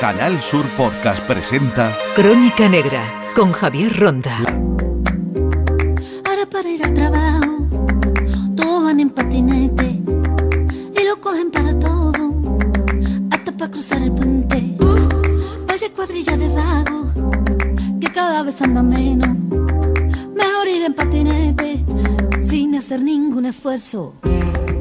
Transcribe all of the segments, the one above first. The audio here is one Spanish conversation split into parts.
Canal Sur Podcast presenta Crónica Negra con Javier Ronda. Ahora para ir al trabajo, todos van en patinete y lo cogen para todo, hasta para cruzar el puente. Vaya cuadrilla de vago, que cada vez anda menos. Mejor ir en patinete sin hacer ningún esfuerzo.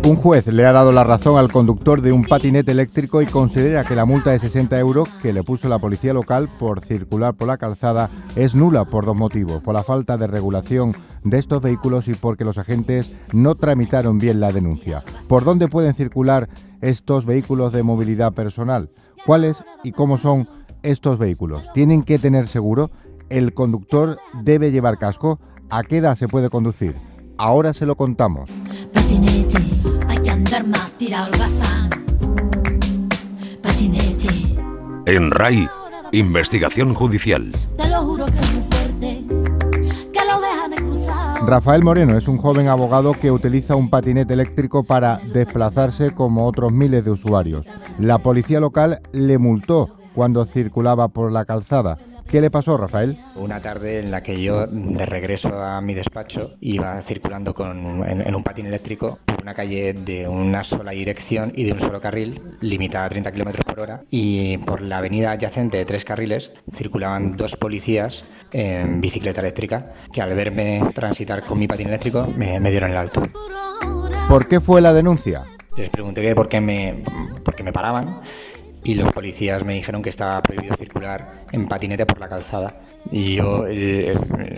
Un juez le ha dado la razón al conductor de un patinete eléctrico y considera que la multa de 60 euros que le puso la policía local por circular por la calzada es nula por dos motivos, por la falta de regulación de estos vehículos y porque los agentes no tramitaron bien la denuncia. ¿Por dónde pueden circular estos vehículos de movilidad personal? ¿Cuáles y cómo son estos vehículos? ¿Tienen que tener seguro? ¿El conductor debe llevar casco? ¿A qué edad se puede conducir? Ahora se lo contamos. Patinete, Patinete, En RAI, investigación judicial. te lo juro que es muy fuerte, que lo dejan cruzado. Rafael Moreno es un joven abogado que utiliza un patinete eléctrico para desplazarse como otros miles de usuarios. La policía local le multó cuando circulaba por la calzada. ¿Qué le pasó, Rafael? Una tarde en la que yo, de regreso a mi despacho, iba circulando con, en, en un patín eléctrico por una calle de una sola dirección y de un solo carril, limitada a 30 km por hora, y por la avenida adyacente de tres carriles circulaban dos policías en bicicleta eléctrica que al verme transitar con mi patín eléctrico me, me dieron el alto. ¿Por qué fue la denuncia? Les pregunté que por qué me, por qué me paraban y los policías me dijeron que estaba prohibido circular en patinete por la calzada. Y yo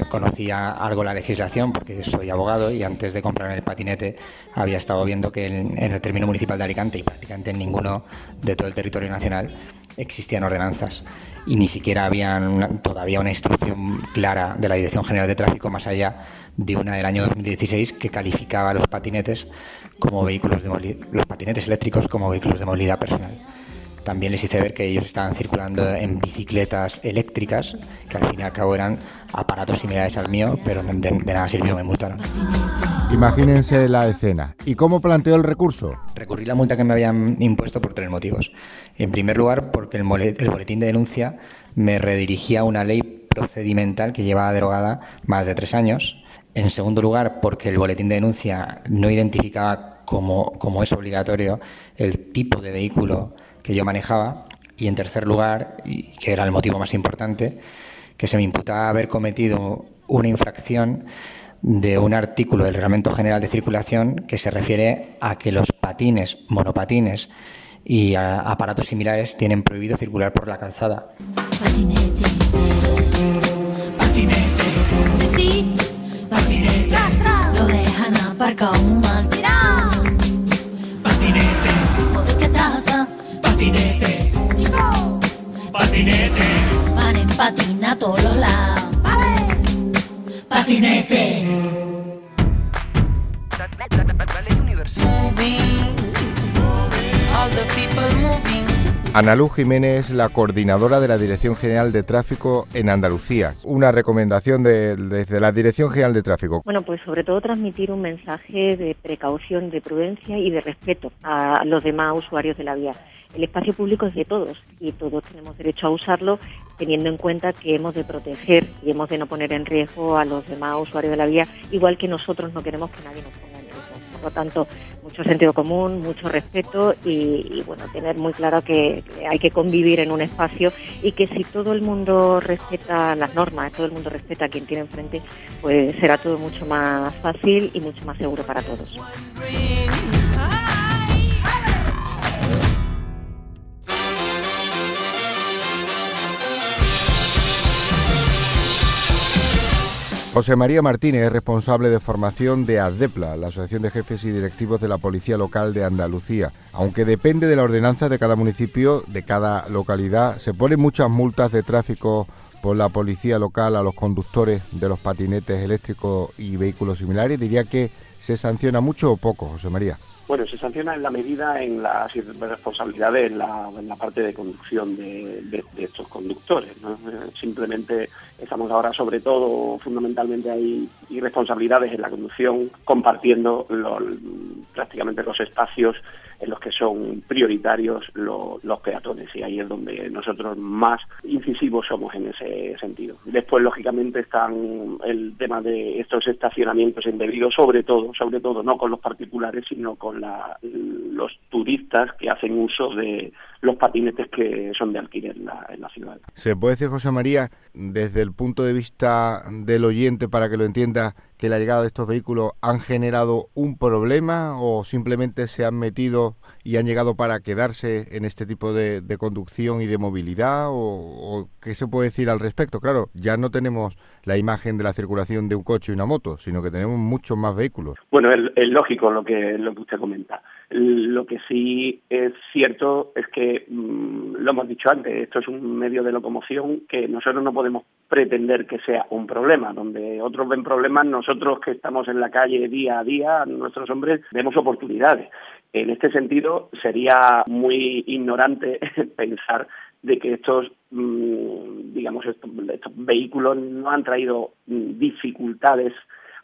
conocía algo la legislación porque soy abogado y antes de comprar el patinete había estado viendo que en, el término municipal de Alicante y prácticamente en ninguno de todo el territorio nacional existían ordenanzas y ni siquiera había todavía una instrucción clara de la Dirección General de Tráfico más allá de una del año 2016 que calificaba los patinetes como vehículos de los patinetes eléctricos como vehículos de movilidad personal. También les hice ver que ellos estaban circulando en bicicletas eléctricas, que al fin y al cabo eran aparatos similares al mío, pero de, de nada sirvió, me multaron. Imagínense la escena. ¿Y cómo planteó el recurso? Recurrí la multa que me habían impuesto por tres motivos. En primer lugar, porque el, el boletín de denuncia me redirigía a una ley procedimental que llevaba derogada más de tres años. En segundo lugar, porque el boletín de denuncia no identificaba como, como es obligatorio el tipo de vehículo que yo manejaba. Y en tercer lugar, y que era el motivo más importante, que se me imputaba haber cometido una infracción de un artículo del Reglamento General de Circulación que se refiere a que los patines, monopatines y aparatos similares tienen prohibido circular por la calzada. Ana Luz Jiménez es la coordinadora de la Dirección General de Tráfico en Andalucía. Una recomendación de- desde la Dirección General de Tráfico. Bueno, pues sobre todo transmitir un mensaje de precaución, de prudencia y de respeto a los demás usuarios de la vía. El espacio público es de todos y todos tenemos derecho a usarlo teniendo en cuenta que hemos de proteger y hemos de no poner en riesgo a los demás usuarios de la vía, igual que nosotros no queremos que nadie nos ponga. Por lo tanto, mucho sentido común, mucho respeto y, bueno, tener muy claro que hay que convivir en un espacio y que si todo el mundo respeta las normas, todo el mundo respeta a quien tiene enfrente, pues será todo mucho más fácil y mucho más seguro para todos. José María Martínez es responsable de formación de ADEPLA, la Asociación de Jefes y Directivos de la Policía Local de Andalucía. Aunque depende de la ordenanza de cada municipio, de cada localidad, se ponen muchas multas de tráfico por la policía local a los conductores de los patinetes eléctricos y vehículos similares. Diría que se sanciona mucho o poco, José María. Bueno, se sanciona en la medida en las responsabilidades en la, en la parte de conducción de, de- estos conductores. Eh, Simplemente estamos ahora, sobre todo, fundamentalmente hay irresponsabilidades en la conducción, compartiendo los- prácticamente los espacios en los que son prioritarios los peatones y ahí es donde nosotros más incisivos somos en ese sentido. Después, lógicamente, están el tema de estos estacionamientos indebidos, sobre todo, sobre todo no con los particulares, sino con los turistas que hacen uso de los patinetes que son de alquiler en la, en la ciudad. ¿Se puede decir, José María, desde el punto de vista del oyente, para que lo entienda, que la llegada de estos vehículos han generado un problema o simplemente se han metido y han llegado para quedarse en este tipo de, conducción y de movilidad? O, qué se puede decir al respecto? Claro, ya no tenemos la imagen de la circulación de un coche y una moto, sino que tenemos muchos más vehículos. Bueno, es, lógico lo que, lo que usted comenta. Lo que sí es cierto es que, mm, lo hemos dicho antes, esto es un medio de locomoción que nosotros no podemos pretender que sea un problema. Donde otros ven problemas, nosotros que estamos en la calle día a día, nuestros hombres, vemos oportunidades. En este sentido, sería muy ignorante pensar de que estos, mm, digamos, estos, vehículos no han traído mm, dificultades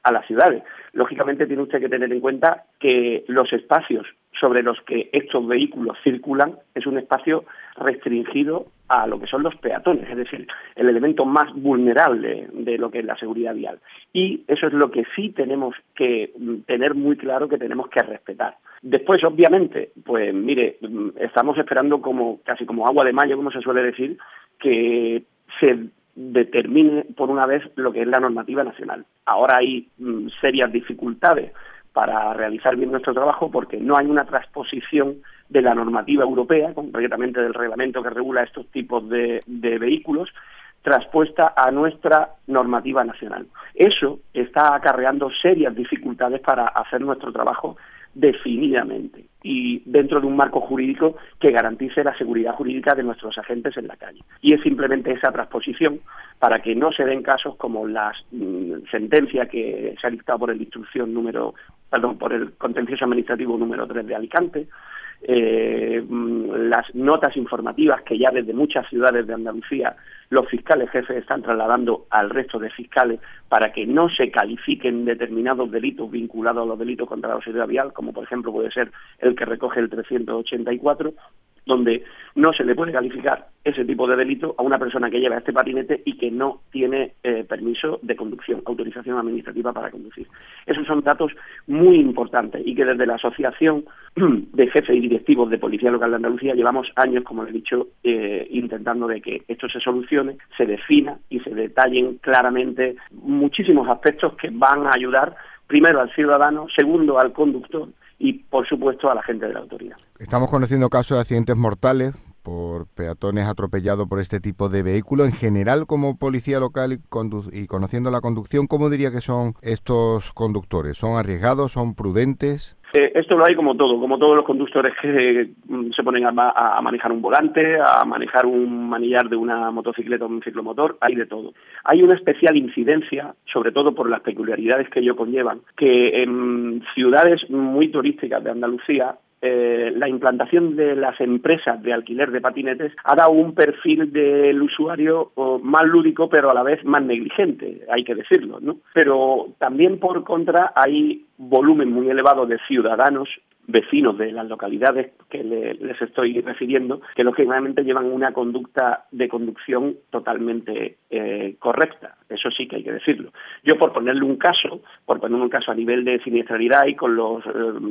a las ciudades. Lógicamente tiene usted que tener en cuenta que los espacios sobre los que estos vehículos circulan es un espacio restringido a lo que son los peatones, es decir, el elemento más vulnerable de lo que es la seguridad vial. Y eso es lo que sí tenemos que mm, tener muy claro que tenemos que respetar. Después, obviamente, pues mire, mm, estamos esperando como casi como agua de mayo, como se suele decir, que se determine por una vez lo que es la normativa nacional. Ahora hay mm, serias dificultades para realizar bien nuestro trabajo porque no hay una transposición de la normativa europea, concretamente del reglamento que regula estos tipos de, de vehículos, traspuesta a nuestra normativa nacional. Eso está acarreando serias dificultades para hacer nuestro trabajo definidamente y dentro de un marco jurídico que garantice la seguridad jurídica de nuestros agentes en la calle. Y es simplemente esa transposición para que no se den casos como la mm, sentencia que se ha dictado por el instrucción número, perdón, por el contencioso administrativo número 3 de Alicante, eh, las notas informativas que ya desde muchas ciudades de Andalucía los fiscales jefes están trasladando al resto de fiscales para que no se califiquen determinados delitos vinculados a los delitos contra la seguridad vial, como por ejemplo puede ser el que recoge el 384, donde no se le puede calificar ese tipo de delito a una persona que lleva este patinete y que no tiene eh, permiso de conducción, autorización administrativa para conducir. Esos son datos muy importantes y que desde la Asociación de Jefes y Directivos de Policía Local de Andalucía llevamos años, como le he dicho, eh, intentando de que esto se solucione, se defina y se detallen claramente muchísimos aspectos que van a ayudar primero al ciudadano, segundo al conductor y, por supuesto, a la gente de la autoridad. Estamos conociendo casos de accidentes mortales por peatones atropellados por este tipo de vehículo. En general, como policía local y, y, conociendo la conducción, ¿cómo diría que son estos conductores? ¿Son arriesgados? ¿Son prudentes? Eh, esto lo hay como todo, como todos los conductores que mm, se ponen a, manejar un volante, a manejar un manillar de una motocicleta o un ciclomotor, hay de todo. Hay una especial incidencia, sobre todo por las peculiaridades que ello conllevan, que en ciudades muy turísticas de Andalucía eh, la implantación de las empresas de alquiler de patinetes ha dado un perfil del usuario más lúdico, pero a la vez más negligente, hay que decirlo, ¿no? Pero también por contra hay volumen muy elevado de ciudadanos vecinos de las localidades que les estoy refiriendo, que lógicamente llevan una conducta de conducción totalmente eh, correcta. Eso sí que hay que decirlo. Yo, por ponerle un caso, por poner un caso a nivel de siniestralidad y con los eh,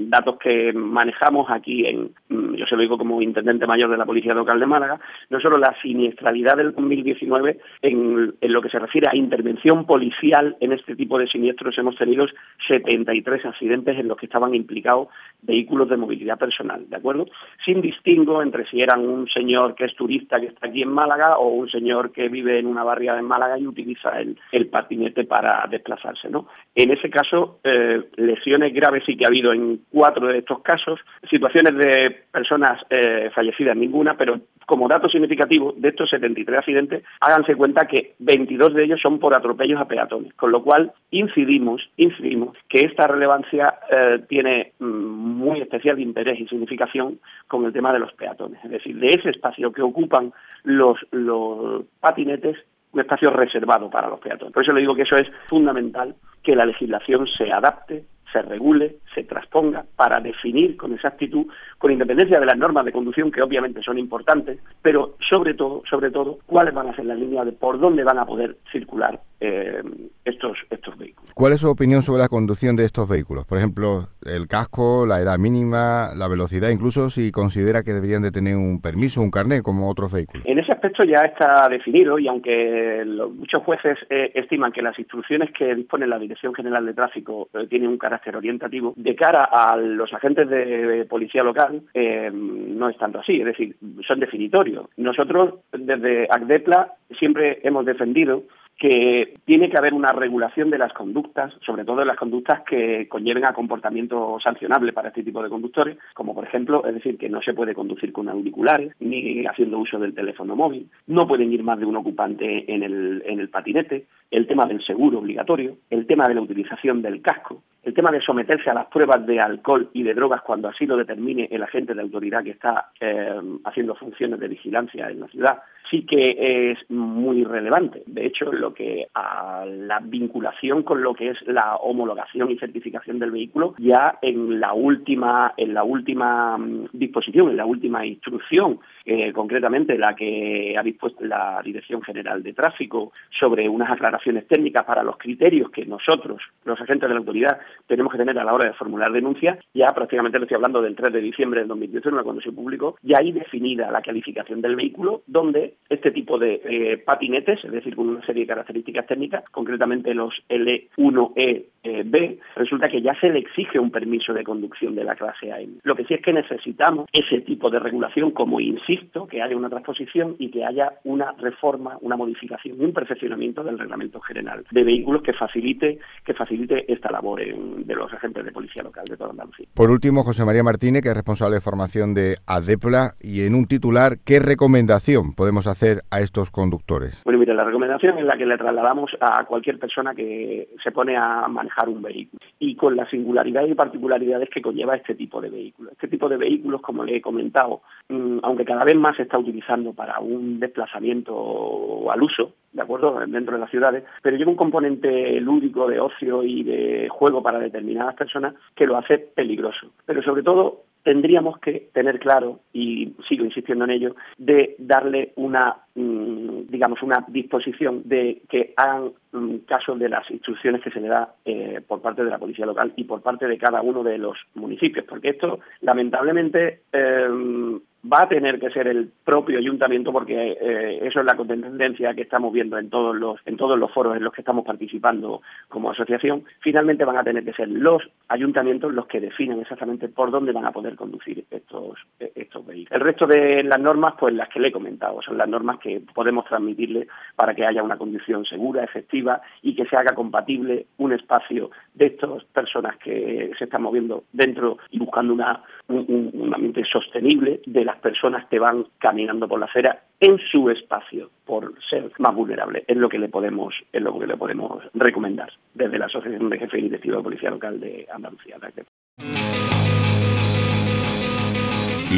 datos que manejamos aquí, en, mm, yo se lo digo como intendente mayor de la Policía Local de Málaga, no solo la siniestralidad del 2019, en, en lo que se refiere a intervención policial en este tipo de siniestros, hemos tenido 73 accidentes en los que estaban implicados vehículos de movilidad personal, ¿de acuerdo? Sin distingo entre si eran un señor que es turista que está aquí en Málaga o un señor que vive en una barriada en Málaga y utiliza el, el patinete para desplazarse, ¿no? En ese caso, eh, lesiones graves sí que ha habido en cuatro de estos casos, situaciones de personas eh, fallecidas ninguna, pero como dato significativo de estos 73 accidentes, háganse cuenta que 22 de ellos son por atropellos a peatones, con lo cual incidimos, incidimos que esta relevancia eh, tiene mm, muy especial interés y significación con el tema de los peatones, es decir, de ese espacio que ocupan los, los patinetes un espacio reservado para los peatones. Por eso le digo que eso es fundamental, que la legislación se adapte, se regule, se transponga para definir con exactitud, con independencia de las normas de conducción que obviamente son importantes, pero sobre todo, sobre todo, cuáles van a ser las líneas de por dónde van a poder circular eh, estos estos vehículos. ¿Cuál es su opinión sobre la conducción de estos vehículos? Por ejemplo, el casco, la edad mínima, la velocidad, incluso si considera que deberían de tener un permiso, un carnet como otros vehículos. En ese aspecto ya está definido y aunque muchos jueces eh, estiman que las instrucciones que dispone la Dirección General de Tráfico eh, tienen un carácter orientativo, de cara a los agentes de policía local eh, no es tanto así, es decir, son definitorios. Nosotros desde ACDEPLA siempre hemos defendido que tiene que haber una regulación de las conductas, sobre todo de las conductas que conlleven a comportamiento sancionable para este tipo de conductores, como por ejemplo, es decir, que no se puede conducir con auriculares ni haciendo uso del teléfono móvil, no pueden ir más de un ocupante en el, en el patinete, el tema del seguro obligatorio, el tema de la utilización del casco, el tema de someterse a las pruebas de alcohol y de drogas cuando así lo determine el agente de autoridad que está eh, haciendo funciones de vigilancia en la ciudad, sí que es muy relevante. De hecho, lo que a la vinculación con lo que es la homologación y certificación del vehículo, ya en la última, en la última mm, disposición, en la última instrucción, eh, concretamente la que ha dispuesto la Dirección General de Tráfico sobre unas aclaraciones técnicas para los criterios que nosotros, los agentes de la autoridad, tenemos que tener a la hora de formular denuncias, ya prácticamente le estoy hablando del 3 de diciembre del 2019 cuando se publicó, ya hay definida la calificación del vehículo, donde este tipo de eh, patinetes, es decir, con una serie de características técnicas, concretamente los L1E B, resulta que ya se le exige un permiso de conducción de la clase A. Lo que sí es que necesitamos ese tipo de regulación, como insisto, que haya una transposición y que haya una reforma, una modificación y un perfeccionamiento del reglamento general de vehículos que facilite que facilite esta labor de los agentes de policía local de toda Andalucía. Por último, José María Martínez, que es responsable de formación de ADEPLA, y en un titular, ¿qué recomendación podemos hacer a estos conductores? Bueno, mire, la recomendación es la que le trasladamos a cualquier persona que se pone a manejar un vehículo y con las singularidades y particularidades que conlleva este tipo de vehículos. Este tipo de vehículos, como le he comentado, mm, aunque cada vez más se está utilizando para un desplazamiento al uso, ¿de acuerdo?, dentro de las ciudades, pero lleva un componente lúdico de ocio y de juego para determinadas personas que lo hace peligroso. Pero sobre todo tendríamos que tener claro, y sigo insistiendo en ello, de darle una, mm, digamos, una disposición de que hagan mm, caso de las instrucciones que se le da eh, por parte de la policía local y por parte de cada uno de los municipios, porque esto, lamentablemente, eh, va a tener que ser el propio ayuntamiento porque eh, eso es la tendencia que estamos viendo en todos los en todos los foros en los que estamos participando como asociación. Finalmente van a tener que ser los ayuntamientos los que definen exactamente por dónde van a poder conducir estos estos vehículos. El resto de las normas pues las que le he comentado son las normas que podemos transmitirle para que haya una conducción segura efectiva y que se haga compatible un espacio de estas personas que se están moviendo dentro y buscando una un, un ambiente sostenible de las personas que van caminando por la acera en su espacio por ser más vulnerable. Es lo que le podemos es lo que le podemos recomendar desde la asociación de jefes y directivos de policía local de Andalucía.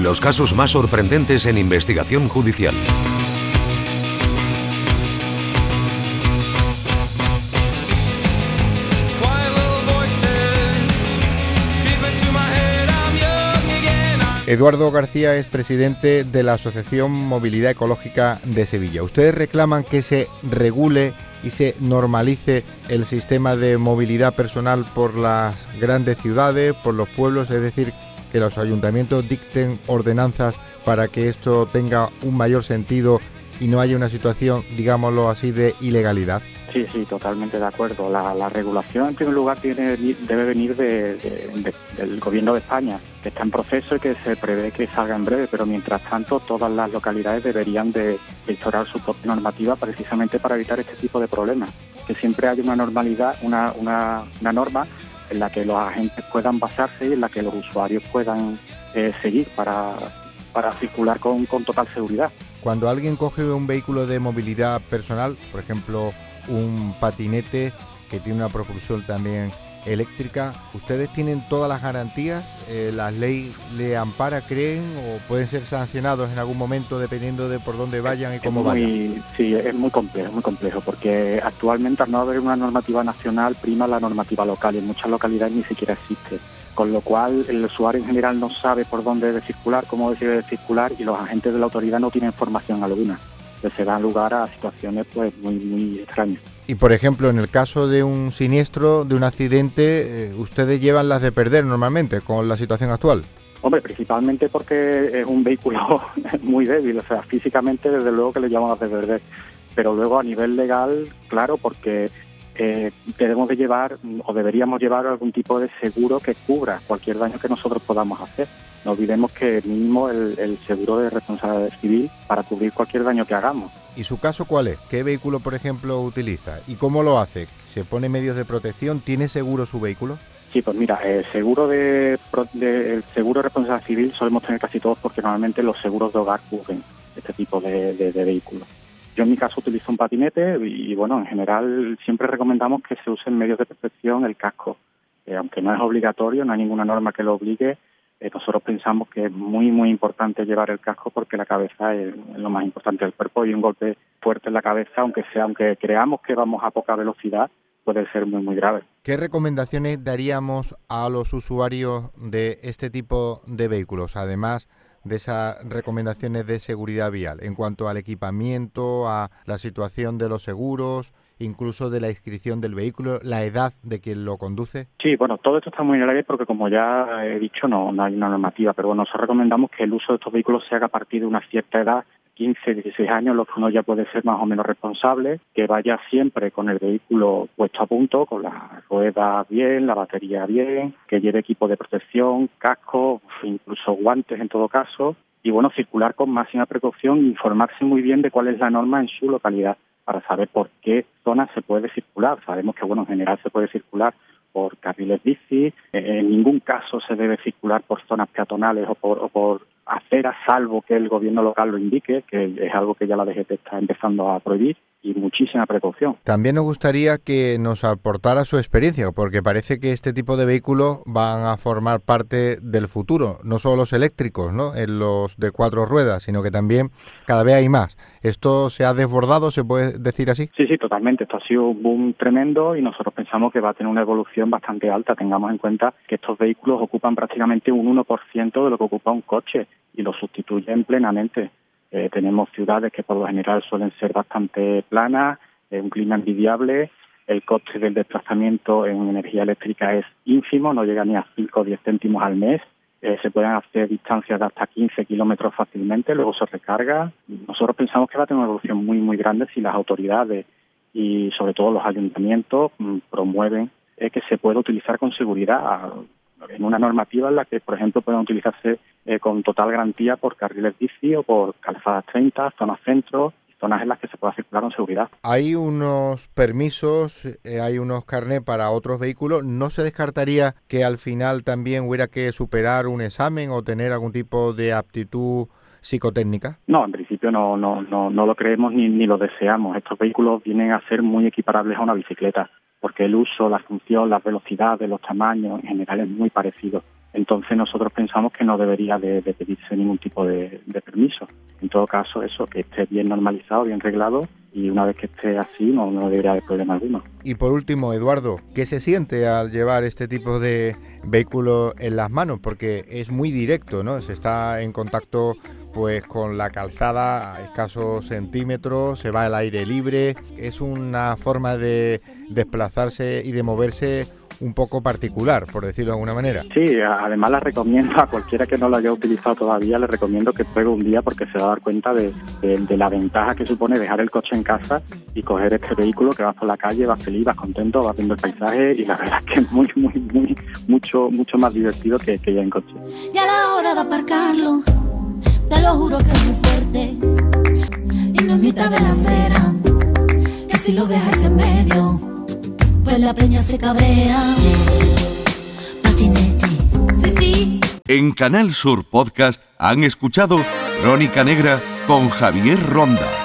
Los casos más sorprendentes en investigación judicial Eduardo García es presidente de la Asociación Movilidad Ecológica de Sevilla. Ustedes reclaman que se regule y se normalice el sistema de movilidad personal por las grandes ciudades, por los pueblos, es decir, que los ayuntamientos dicten ordenanzas para que esto tenga un mayor sentido y no haya una situación, digámoslo así, de ilegalidad. Sí, sí, totalmente de acuerdo. La, regulación, en primer lugar, tiene, debe venir del Gobierno de España, que está en proceso y que se prevé que salga en breve, pero mientras tanto todas las localidades deberían de, instaurar su propia normativa precisamente para evitar este tipo de problemas. Que siempre haya una normalidad, una, una, norma en la que los agentes puedan basarse y en la que los usuarios puedan eh, seguir para, para circular con, con total seguridad. Cuando alguien coge un vehículo de movilidad personal, por ejemplo, un patinete que tiene una propulsión también eléctrica, ¿ustedes tienen todas las garantías? Eh, ¿La ley le ampara, creen, o pueden ser sancionados en algún momento dependiendo de por dónde vayan y cómo vayan? Sí, es muy complejo, muy complejo, porque actualmente al no haber una normativa nacional prima la normativa local y en muchas localidades ni siquiera existe. Con lo cual el usuario en general no sabe por dónde debe circular, cómo debe circular y los agentes de la autoridad no tienen información alguna. Entonces se dan lugar a situaciones pues muy, muy extrañas. Y por ejemplo, en el caso de un siniestro, de un accidente, eh, ¿ustedes llevan las de perder normalmente con la situación actual? Hombre, principalmente porque es un vehículo muy débil, o sea, físicamente desde luego que le llamamos las de perder, pero luego a nivel legal, claro, porque eh, debemos de llevar o deberíamos llevar algún tipo de seguro que cubra cualquier daño que nosotros podamos hacer. No olvidemos que mínimo el, el seguro de responsabilidad civil para cubrir cualquier daño que hagamos. ¿Y su caso cuál es? ¿Qué vehículo, por ejemplo, utiliza? ¿Y cómo lo hace? ¿Se pone medios de protección? ¿Tiene seguro su vehículo? Sí, pues mira, el seguro de, el seguro de responsabilidad civil solemos tener casi todos porque normalmente los seguros de hogar cubren este tipo de, vehículos. Yo en mi caso utilizo un patinete y bueno, en general siempre recomendamos que se usen medios de protección, el casco. Eh, aunque no es obligatorio, no hay ninguna norma que lo obligue, eh, nosotros pensamos que es muy, muy importante llevar el casco porque la cabeza es, lo más importante del cuerpo y un golpe fuerte en la cabeza, aunque sea, aunque creamos que vamos a poca velocidad, puede ser muy, muy grave. ¿Qué recomendaciones daríamos a los usuarios de este tipo de vehículos, además de esas recomendaciones de seguridad vial, en cuanto al equipamiento, a la situación de los seguros, incluso de la inscripción del vehículo, la edad de quien lo conduce? Sí, bueno, todo esto está muy en el aire porque como ya he dicho no, no hay una normativa, pero bueno, nosotros recomendamos que el uso de estos vehículos se haga a partir de una cierta edad 15, 16 años, los que uno ya puede ser más o menos responsable, que vaya siempre con el vehículo puesto a punto, con las ruedas bien, la batería bien, que lleve equipo de protección, casco, incluso guantes en todo caso, y bueno, circular con máxima precaución informarse muy bien de cuál es la norma en su localidad para saber por qué zona se puede circular. Sabemos que, bueno, en general se puede circular por carriles bici, en ningún caso se debe circular por zonas peatonales o por, o por aceras, salvo que el gobierno local lo indique, que es algo que ya la DGT está empezando a prohibir y muchísima precaución. También nos gustaría que nos aportara su experiencia, porque parece que este tipo de vehículos van a formar parte del futuro, no solo los eléctricos, ¿no? En los de cuatro ruedas, sino que también cada vez hay más. ¿Esto se ha desbordado, se puede decir así? Sí, sí, totalmente. Esto ha sido un boom tremendo y nosotros pensamos que va a tener una evolución bastante alta. Tengamos en cuenta que estos vehículos ocupan prácticamente un 1% de lo que ocupa un coche y lo sustituyen plenamente. Eh, tenemos ciudades que por lo general suelen ser bastante planas, eh, un clima envidiable, el coste del desplazamiento en energía eléctrica es ínfimo, no llega ni a 5 o 10 céntimos al mes. Eh, se pueden hacer distancias de hasta 15 kilómetros fácilmente, luego se recarga. Nosotros pensamos que va a tener una evolución muy, muy grande si las autoridades y sobre todo los ayuntamientos mm, promueven que se pueda utilizar con seguridad en una normativa en la que, por ejemplo, puedan utilizarse eh, con total garantía por carriles bici o por calzadas 30, zonas centro, zonas en las que se pueda circular con seguridad. Hay unos permisos, eh, hay unos carnés para otros vehículos. ¿No se descartaría que al final también hubiera que superar un examen o tener algún tipo de aptitud psicotécnica? No, en principio no, no, no, no lo creemos ni, ni lo deseamos. Estos vehículos vienen a ser muy equiparables a una bicicleta el uso, la función, las velocidades, los tamaños en general es muy parecido. Entonces nosotros pensamos que no debería de, pedirse ningún tipo de, permiso. En todo caso, eso, que esté bien normalizado, bien reglado y una vez que esté así no, no debería haber problema alguno. Y por último, Eduardo, ¿qué se siente al llevar este tipo de vehículo en las manos? Porque es muy directo, ¿no? Se está en contacto pues con la calzada a escasos centímetros, se va al aire libre, es una forma de desplazarse y de moverse un poco particular, por decirlo de alguna manera. Sí, además la recomiendo a cualquiera que no lo haya utilizado todavía, le recomiendo que pruebe un día porque se va a dar cuenta de, la ventaja que supone dejar el coche en casa y coger este vehículo que vas por la calle, vas feliz, vas contento, vas viendo el paisaje y la verdad es que es muy, muy, muy, mucho, mucho más divertido que, que ya en coche. Ya la hora de aparcarlo, te lo juro que es muy fuerte y no es mitad de la acera, que si lo dejas en medio pues la peña se cabrea. Patinete, sí, sí. En Canal Sur Podcast han escuchado Crónica Negra con Javier Ronda.